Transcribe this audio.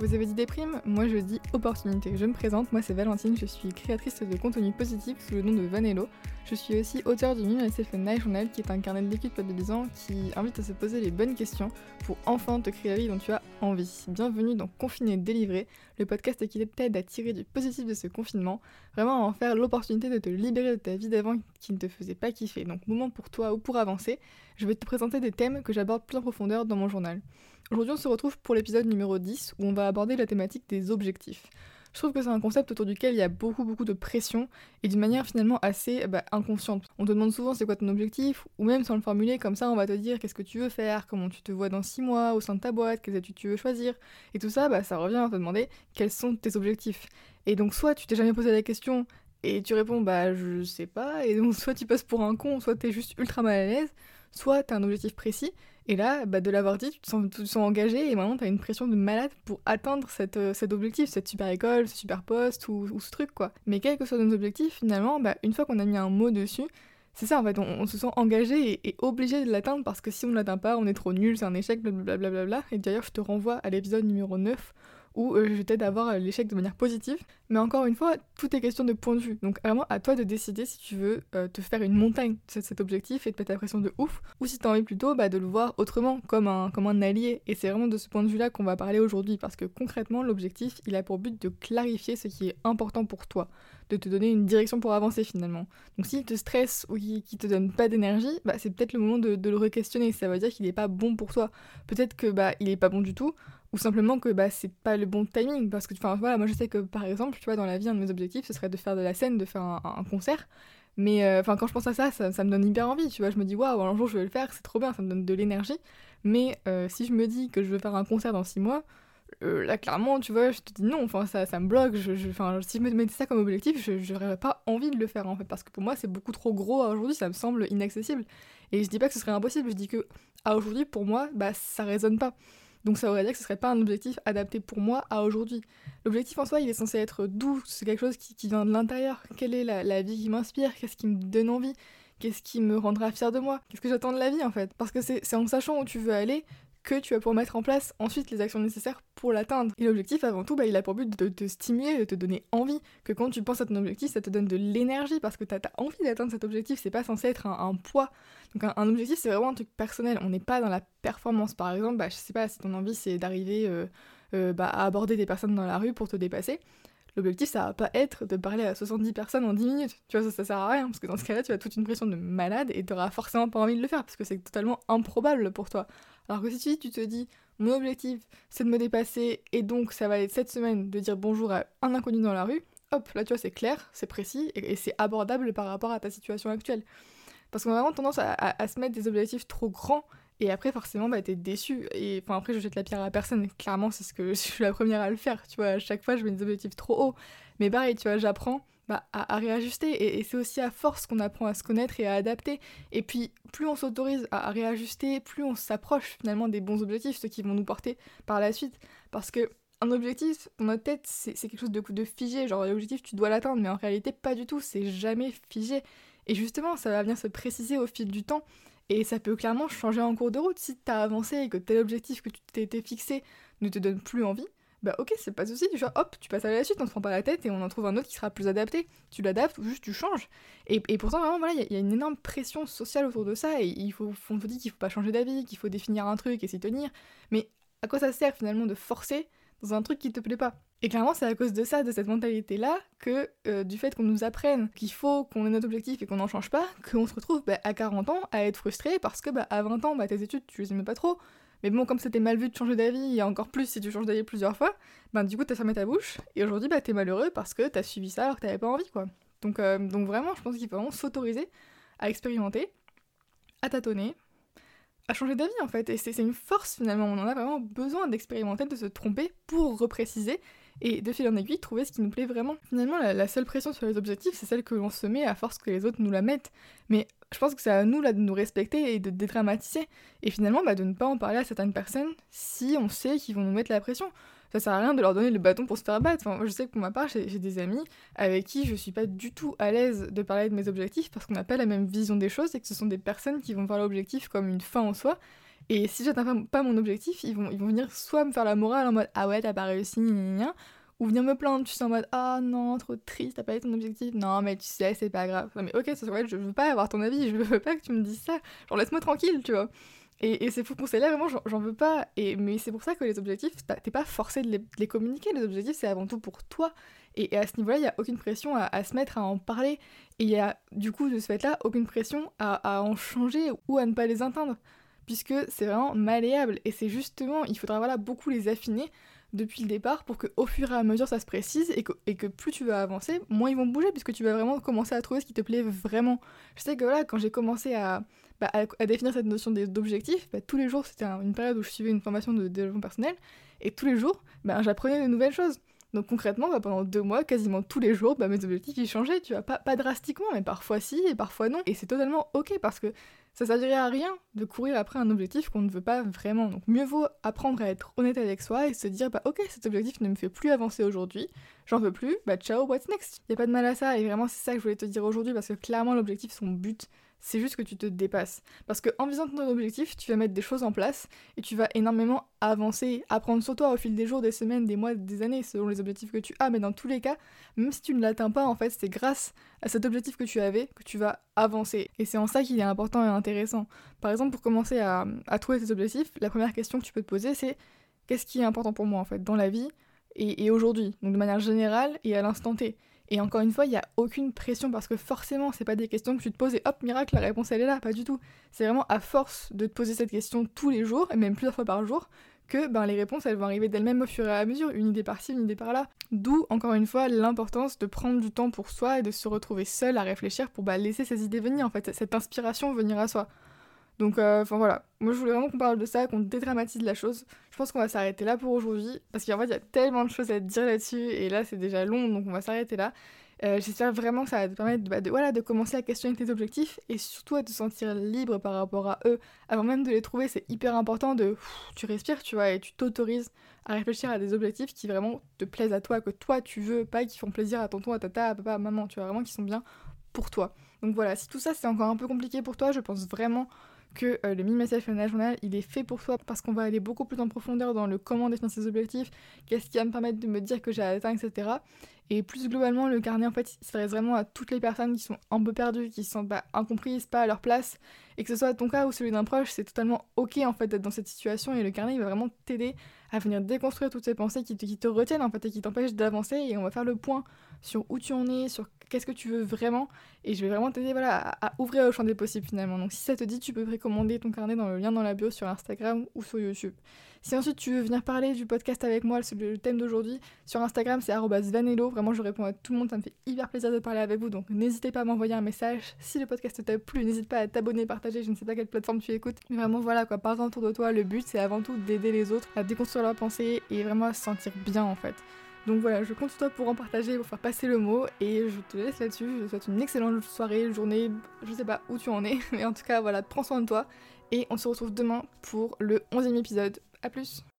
Vous avez dit déprime Moi je dis opportunité. Je me présente, moi c'est Valentine, je suis créatrice de contenu positif sous le nom de Vanello. Je suis aussi auteur du SF Night Journal qui est un carnet d'écoute culpabilisant qui invite à se poser les bonnes questions pour enfin te créer la vie dont tu as envie. Bienvenue dans Confiné Délivré, le podcast qui t'aide à tirer du positif de ce confinement, vraiment à en faire l'opportunité de te libérer de ta vie d'avant qui ne te faisait pas kiffer. Donc moment pour toi ou pour avancer, je vais te présenter des thèmes que j'aborde plus en profondeur dans mon journal. Aujourd'hui, on se retrouve pour l'épisode numéro 10 où on va aborder la thématique des objectifs. Je trouve que c'est un concept autour duquel il y a beaucoup beaucoup de pression et d'une manière finalement assez bah, inconsciente. On te demande souvent c'est quoi ton objectif ou même sans le formuler comme ça on va te dire qu'est-ce que tu veux faire, comment tu te vois dans 6 mois au sein de ta boîte, quelles études tu veux choisir et tout ça bah, ça revient à te demander quels sont tes objectifs. Et donc soit tu t'es jamais posé la question et tu réponds bah je sais pas et donc soit tu passes pour un con soit t'es juste ultra mal à l'aise soit tu as un objectif précis, et là, bah, de l'avoir dit, tu te, sens, engagé, et maintenant tu as une pression de malade pour atteindre euh, cet objectif, cette super école, ce super poste, ou, ce truc, quoi. Mais quel que soit nos objectifs, finalement, bah, une fois qu'on a mis un mot dessus, c'est ça en fait, on, se sent engagé et, obligé de l'atteindre parce que si on ne l'atteint pas, on est trop nul, c'est un échec, blablabla. Et d'ailleurs, je te renvoie à l'épisode numéro 9 où euh, je t'aide à voir l'échec de manière positive. Mais encore une fois, tout est question de point de vue. Donc vraiment à toi de décider si tu veux euh, te faire une montagne de cet objectif et te mettre la pression de ouf, ou si tu as envie plutôt bah, de le voir autrement, comme un, allié. Et c'est vraiment de ce point de vue-là qu'on va parler aujourd'hui, parce que concrètement, l'objectif, il a pour but de clarifier ce qui est important pour toi, de te donner une direction pour avancer finalement. Donc s'il te stresse ou qu'il te donne pas d'énergie, bah, c'est peut-être le moment de, le re-questionner. Ça veut dire qu'il n'est pas bon pour toi. Peut-être que bah, il est pas bon du tout, ou simplement que bah c'est pas le bon timing parce que enfin voilà moi je sais que par exemple tu vois dans la vie un de mes objectifs ce serait de faire de la scène de faire un, concert. Mais euh, enfin quand je pense à ça, ça, me donne hyper envie tu vois. Je me dis waouh un jour je vais le faire c'est trop bien ça me donne de l'énergie. Mais euh, si je me dis que je veux faire un concert dans six mois euh, là clairement tu vois je te dis non enfin ça, ça me bloque je, je si je me mettais ça comme objectif je n'aurais pas envie de le faire en fait parce que pour moi c'est beaucoup trop gros aujourd'hui ça me semble inaccessible. Et je dis pas que ce serait impossible je dis que à aujourd'hui pour moi bah ça résonne pas donc ça voudrait dire que ce serait pas un objectif adapté pour moi à aujourd'hui. L'objectif en soi, il est censé être doux, c'est quelque chose qui, vient de l'intérieur. Quelle est la, vie qui m'inspire? Qu'est-ce qui me donne envie? Qu'est-ce qui me rendra fier de moi? Qu'est-ce que j'attends de la vie en fait? Parce que c'est en sachant où tu veux aller que tu vas pouvoir mettre en place ensuite les actions nécessaires pour l'atteindre. Et l'objectif, avant tout, bah, il a pour but de te stimuler, de te donner envie, que quand tu penses à ton objectif, ça te donne de l'énergie parce que tu as, envie d'atteindre cet objectif, c'est pas censé être un, poids. Donc un, objectif, c'est vraiment un truc personnel, on n'est pas dans la performance. Par exemple, bah, je sais pas si ton envie c'est d'arriver euh, euh, bah, à aborder des personnes dans la rue pour te dépasser. L'objectif, ça va pas être de parler à 70 personnes en 10 minutes. Tu vois, ça, ça sert à rien, parce que dans ce cas-là, tu as toute une pression de malade et tu auras forcément pas envie de le faire, parce que c'est totalement improbable pour toi. Alors que si tu te dis, mon objectif, c'est de me dépasser, et donc ça va être cette semaine de dire bonjour à un inconnu dans la rue, hop, là tu vois, c'est clair, c'est précis, et, c'est abordable par rapport à ta situation actuelle. Parce qu'on a vraiment tendance à, se mettre des objectifs trop grands, et après forcément, bah t'es déçu. Et enfin après, je jette la pierre à la personne, clairement, c'est ce que je suis la première à le faire, tu vois, à chaque fois, je mets des objectifs trop hauts. Mais pareil, tu vois, j'apprends bah, à, réajuster. Et, c'est aussi à force qu'on apprend à se connaître et à adapter. Et puis, plus on s'autorise à, réajuster, plus on s'approche finalement des bons objectifs, ceux qui vont nous porter par la suite. Parce que un objectif, dans notre tête, c'est quelque chose de, de figé. Genre, l'objectif, tu dois l'atteindre, mais en réalité, pas du tout. C'est jamais figé. Et justement, ça va venir se préciser au fil du temps. Et ça peut clairement changer en cours de route. Si tu as avancé et que tel objectif que tu t'étais fixé ne te donne plus envie, bah ok, c'est pas de souci, vois, hop, tu passes à la suite, on te prend pas la tête et on en trouve un autre qui sera plus adapté. Tu l'adaptes ou juste tu changes. Et, pourtant, vraiment, voilà, il y, a une énorme pression sociale autour de ça et il faut, on te dit qu'il faut pas changer d'avis, qu'il faut définir un truc et s'y tenir. Mais à quoi ça sert finalement de forcer dans un truc qui te plaît pas? Et clairement, c'est à cause de ça, de cette mentalité-là, que euh, du fait qu'on nous apprenne qu'il faut qu'on ait notre objectif et qu'on n'en change pas, qu'on se retrouve bah, à 40 ans à être frustré parce que bah, à 20 ans, bah, tes études, tu les aimais pas trop, mais bon, comme c'était mal vu de changer d'avis, et encore plus si tu changes d'avis plusieurs fois, ben du coup t'as fermé ta bouche, et aujourd'hui bah t'es malheureux parce que t'as suivi ça alors que t'avais pas envie quoi. Donc, euh, donc vraiment, je pense qu'il faut vraiment s'autoriser à expérimenter, à tâtonner, à changer d'avis en fait. Et c'est une force finalement, on en a vraiment besoin d'expérimenter, de se tromper pour repréciser et de fil en aiguille trouver ce qui nous plaît vraiment. Finalement, la, seule pression sur les objectifs, c'est celle que l'on se met à force que les autres nous la mettent. Mais je pense que c'est à nous là de nous respecter et de dédramatiser. Et finalement, bah, de ne pas en parler à certaines personnes si on sait qu'ils vont nous mettre la pression. Ça sert à rien de leur donner le bâton pour se faire battre. Enfin, je sais que pour ma part, j'ai des amis avec qui je suis pas du tout à l'aise de parler de mes objectifs parce qu'on n'a pas la même vision des choses et que ce sont des personnes qui vont voir l'objectif comme une fin en soi Et si j'atteins pas mon objectif, ils vont, ils vont venir soit me faire la morale en mode ah ouais, t'as pas réussi, ou venir me plaindre, tu sais, en mode ah non, trop triste, t'as pas eu ton objectif. Non, mais tu sais, c'est pas grave. Non, mais ok, c'est vrai, je veux pas avoir ton avis, je veux pas que tu me dises ça. Genre, laisse-moi tranquille, tu vois. Et, ces faux conseils-là, vraiment, j'en veux pas. Et, mais c'est pour ça que les objectifs, t'es pas forcé de les, communiquer. Les objectifs, c'est avant tout pour toi. Et, à ce niveau-là, il n'y a aucune pression à, se mettre à en parler. Et il y a, du coup, de ce fait-là, aucune pression à, en changer ou à ne pas les atteindre. Puisque c'est vraiment malléable. Et c'est justement, il faudra voilà, beaucoup les affiner depuis le départ pour que au fur et à mesure ça se précise et que, et que plus tu vas avancer, moins ils vont bouger puisque tu vas vraiment commencer à trouver ce qui te plaît vraiment. Je sais que voilà, quand j'ai commencé à, bah, à, définir cette notion d'objectif, bah, tous les jours, c'était une période où je suivais une formation de développement personnel, et tous les jours, bah, j'apprenais de nouvelles choses. Donc concrètement, bah, pendant deux mois, quasiment tous les jours, bah, mes objectifs ils changeaient, tu vois, pas, pas drastiquement, mais parfois si et parfois non. Et c'est totalement ok parce que ça servirait à rien de courir après un objectif qu'on ne veut pas vraiment. Donc mieux vaut apprendre à être honnête avec soi et se dire bah ok cet objectif ne me fait plus avancer aujourd'hui, j'en veux plus, bah ciao, what's next? Y a pas de mal à ça et vraiment c'est ça que je voulais te dire aujourd'hui parce que clairement l'objectif, son but, c'est juste que tu te dépasses. Parce qu'en visant ton objectif, tu vas mettre des choses en place et tu vas énormément avancer, apprendre sur toi au fil des jours, des semaines, des mois, des années, selon les objectifs que tu as. Mais dans tous les cas, même si tu ne l'atteins pas, en fait, c'est grâce à cet objectif que tu avais que tu vas avancer. Et c'est en ça qu'il est important et intéressant. Par exemple, pour commencer à, trouver tes objectifs, la première question que tu peux te poser, c'est qu'est-ce qui est important pour moi, en fait, dans la vie et, et aujourd'hui, donc de manière générale et à l'instant T. Et encore une fois, il n'y a aucune pression parce que forcément, c'est pas des questions que tu te poses et hop, miracle, la réponse elle est là, pas du tout. C'est vraiment à force de te poser cette question tous les jours, et même plusieurs fois par jour, que ben, les réponses elles vont arriver d'elles-mêmes au fur et à mesure, une idée par-ci, une idée par-là. D'où, encore une fois, l'importance de prendre du temps pour soi et de se retrouver seul à réfléchir pour bah, laisser ces idées venir, en fait, cette inspiration venir à soi. Donc, euh, enfin voilà, moi je voulais vraiment qu'on parle de ça, qu'on dédramatise la chose. Je pense qu'on va s'arrêter là pour aujourd'hui, parce qu'en fait il y a tellement de choses à dire là-dessus, et là c'est déjà long, donc on va s'arrêter là. Euh, j'espère vraiment que ça va te permettre bah, de, voilà, de commencer à questionner tes objectifs et surtout à te sentir libre par rapport à eux. Avant même de les trouver, c'est hyper important de... tu respires, tu vois, et tu t'autorises à réfléchir à des objectifs qui vraiment te plaisent à toi, que toi tu veux, pas qui font plaisir à tonton, à tata, à papa, à maman, tu vois, vraiment qui sont bien pour toi. Donc voilà, si tout ça c'est encore un peu compliqué pour toi, je pense vraiment que euh, le Me Myself Journal, il est fait pour toi parce qu'on va aller beaucoup plus en profondeur dans le comment définir ses objectifs, qu'est-ce qui va me permettre de me dire que j'ai atteint, etc. Et plus globalement, le carnet, en fait, il s'adresse vraiment à toutes les personnes qui sont un peu perdues, qui se sentent pas incomprises, pas à leur place. Et que ce soit ton cas ou celui d'un proche, c'est totalement ok, en fait, d'être dans cette situation. Et le carnet, il va vraiment t'aider à venir déconstruire toutes ces pensées qui te, qui te retiennent, en fait, et qui t'empêchent d'avancer. Et on va faire le point sur où tu en es, sur qu'est-ce que tu veux vraiment. Et je vais vraiment t'aider voilà, à, ouvrir le champ des possibles finalement. Donc si ça te dit, tu peux précommander ton carnet dans le lien dans la bio sur Instagram ou sur YouTube. Si ensuite tu veux venir parler du podcast avec moi, le thème d'aujourd'hui, sur Instagram c'est vanello. Vraiment, je réponds à tout le monde, ça me fait hyper plaisir de parler avec vous. Donc n'hésitez pas à m'envoyer un message. Si le podcast t'a plu, n'hésite pas à t'abonner, partager. Je ne sais pas quelle plateforme tu écoutes. Mais vraiment, voilà quoi, parle autour de toi. Le but c'est avant tout d'aider les autres à déconstruire leurs pensées et vraiment à se sentir bien en fait. Donc voilà, je compte sur toi pour en partager, pour faire passer le mot. Et je te laisse là-dessus. Je te souhaite une excellente soirée, journée, je sais pas où tu en es. Mais en tout cas, voilà, prends soin de toi. Et on se retrouve demain pour le 11e épisode. A plus